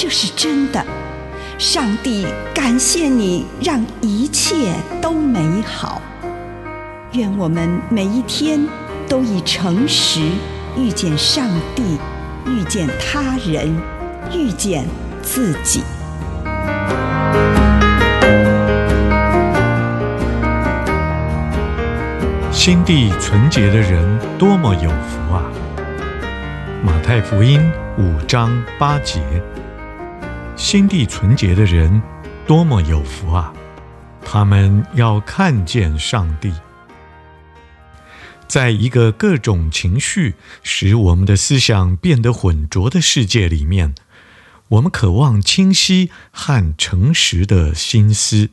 这是真的。上帝感谢你，让一切都美好。愿我们每一天都以诚实遇见上帝，遇见他人，遇见自己。心地纯洁的人多么有福啊！马太福音五章八节，心地纯洁的人多么有福啊！他们要看见上帝。在一个各种情绪使我们的思想变得浑浊的世界里面，我们渴望清晰和诚实的心思，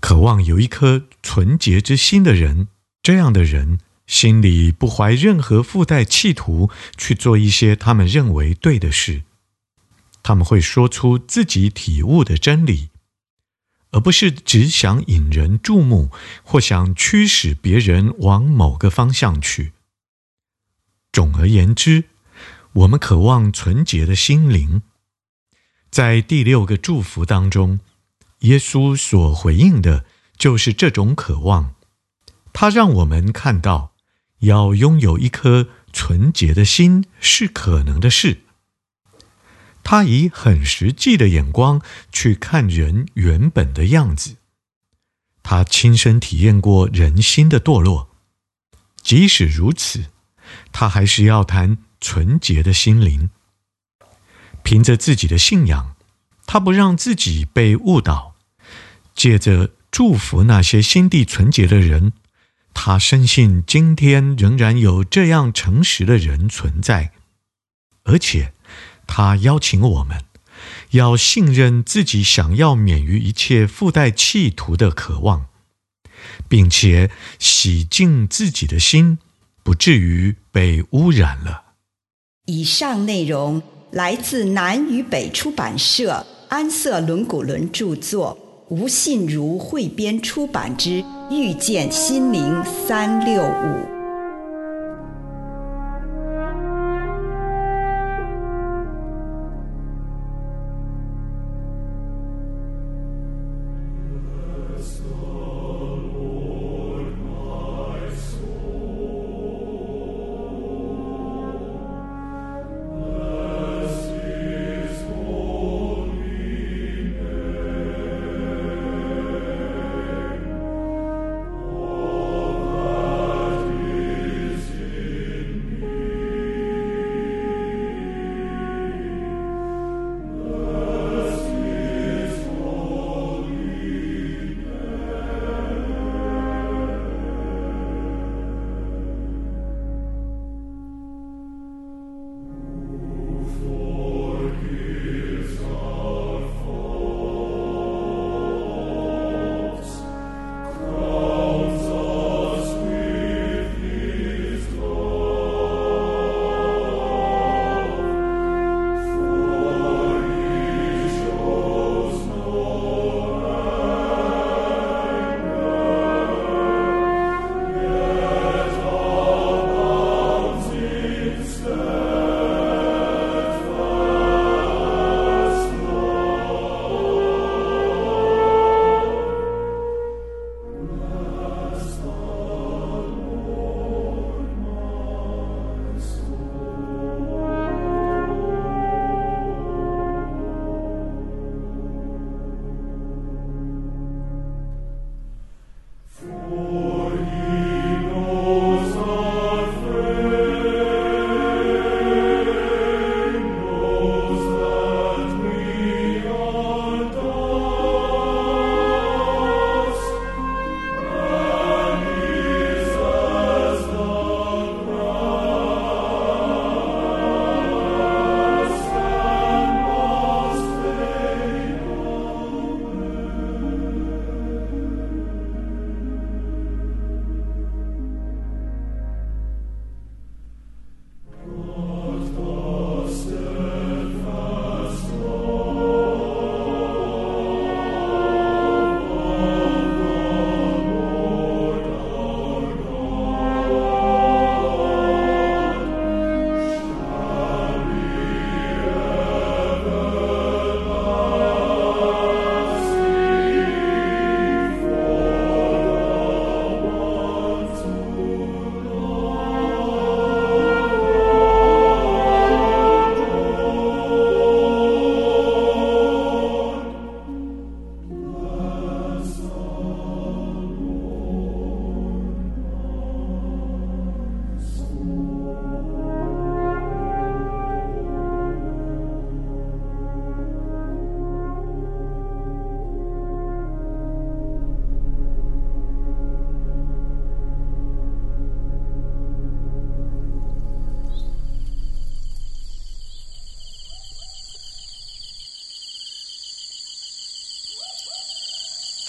渴望有一颗纯洁之心的人。这样的人心里不怀任何附带企图去做一些他们认为对的事，他们会说出自己体悟的真理，而不是只想引人注目或想驱使别人往某个方向去。总而言之，我们渴望纯洁的心灵。在第六个祝福当中，耶稣所回应的就是这种渴望。他让我们看到，要拥有一颗纯洁的心是可能的事。他以很实际的眼光去看人原本的样子。他亲身体验过人心的堕落，即使如此，他还是要谈纯洁的心灵。凭着自己的信仰，他不让自己被误导，借着祝福那些心地纯洁的人。他深信今天仍然有这样诚实的人存在，而且他邀请我们要信任自己想要免于一切附带企图的渴望，并且洗净自己的心，不至于被污染了。以上内容来自南与北出版社安瑟伦古伦著作。吴信如汇编出版之《遇见心灵三六五》。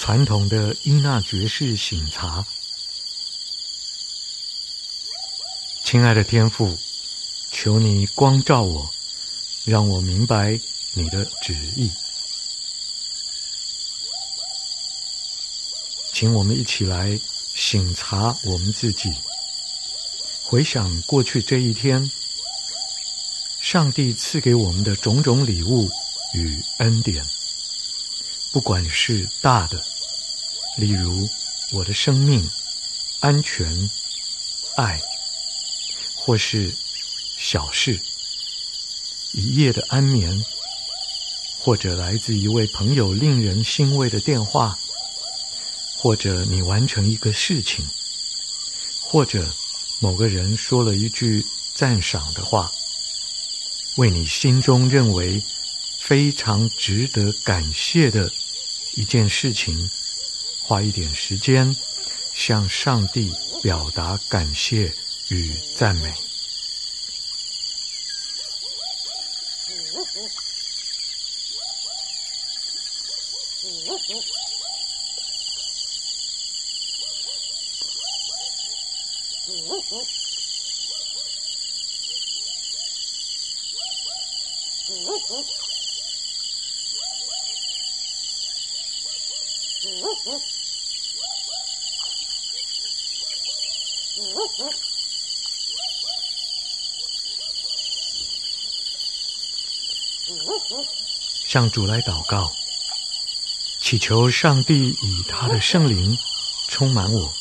传统的依纳爵式醒茶。亲爱的天父，求你光照我，让我明白你的旨意。请我们一起来醒察我们自己，回想过去这一天，上帝赐给我们的种种礼物与恩典，不管是大的，例如我的生命、安全、爱，或是小事，一夜的安眠，或者来自一位朋友令人欣慰的电话，或者你完成一个事情，或者某个人说了一句赞赏的话。为你心中认为非常值得感谢的一件事情，花一点时间向上帝表达感谢与赞美。向主来祷告，祈求上帝以他的圣灵充满我，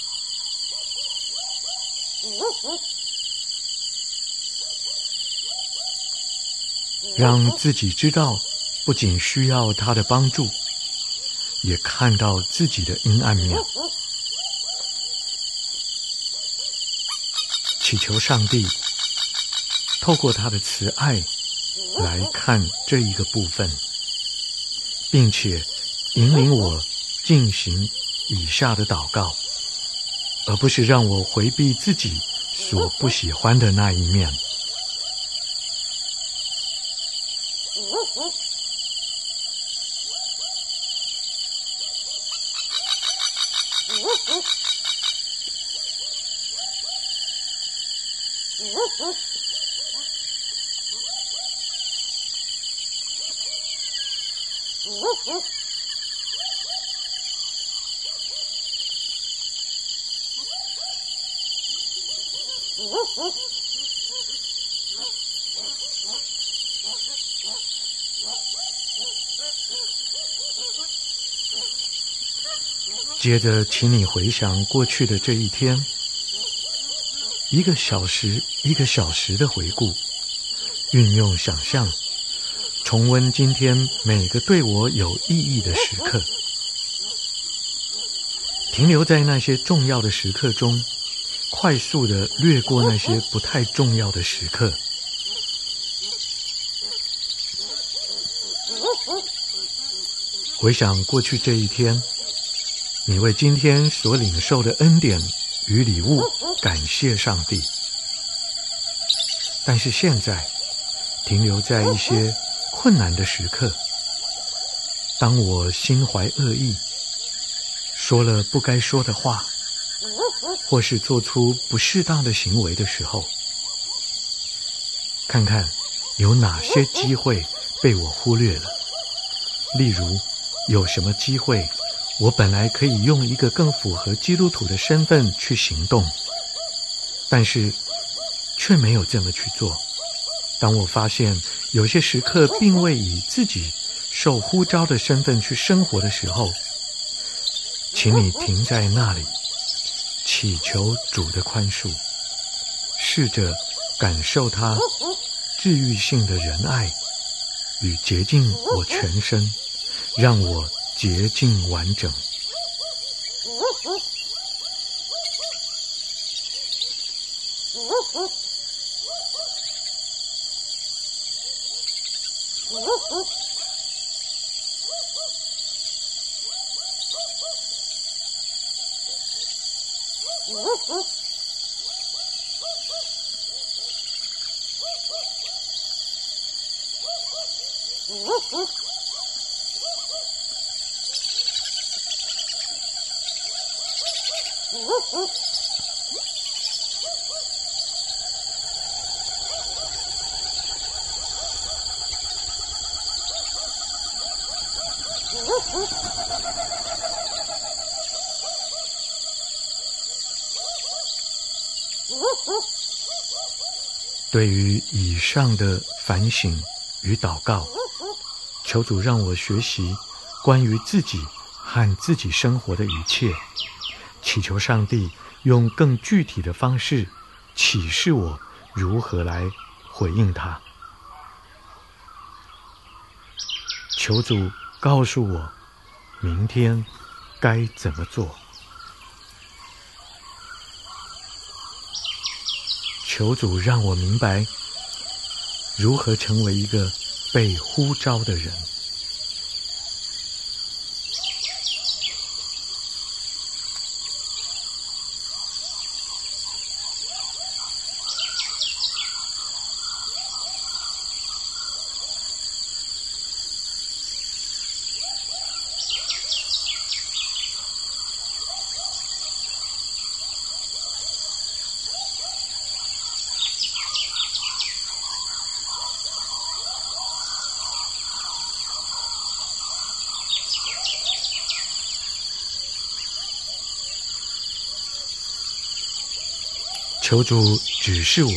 让自己知道，不仅需要他的帮助，也看到自己的阴暗面。祈求上帝透过他的慈爱来看这一个部分。并且引领我进行以下的祷告，而不是让我回避自己所不喜欢的那一面。接着，请你回想过去的这一天，一个小时一个小时的回顾，运用想象，重温今天每个对我有意义的时刻，停留在那些重要的时刻中，快速地掠过那些不太重要的时刻。回想过去这一天。你为今天所领受的恩典与礼物感谢上帝，但是现在停留在一些困难的时刻。当我心怀恶意，说了不该说的话，或是做出不适当的行为的时候，看看有哪些机会被我忽略了。例如，有什么机会？我本来可以用一个更符合基督徒的身份去行动，但是却没有这么去做。当我发现有些时刻并未以自己受呼召的身份去生活的时候，请你停在那里，祈求主的宽恕，试着感受他治愈性的仁爱与洁净我全身，让我洁净完整。Woof woof. 对于以上的反省与祷告，求主让我学习关于自己和自己生活的一切，祈求上帝用更具体的方式启示我如何来回应他。求主告诉我明天该怎么做。求主让我明白如何成为一个被呼召的人。求主指示我，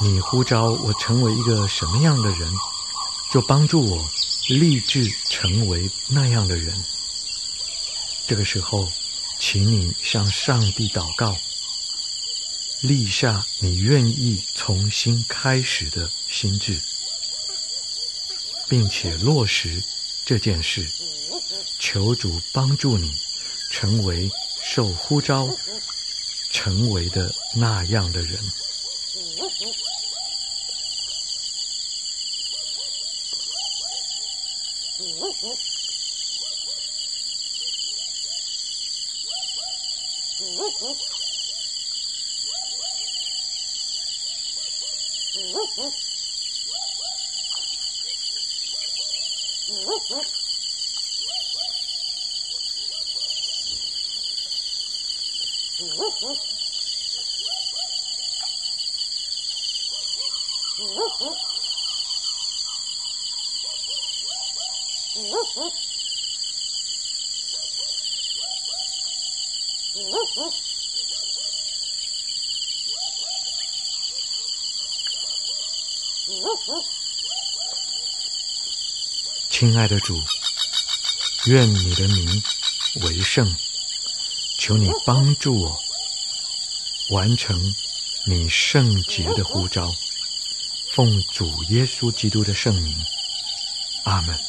你呼召我成为一个什么样的人，就帮助我立志成为那样的人。这个时候，请你向上帝祷告，立下你愿意重新开始的心志，并且落实这件事。求主帮助你成为受呼召。成为的那样的人。亲爱的主，愿你的名为圣，求你帮助我完成你圣洁的呼召，奉主耶稣基督的圣名，阿门。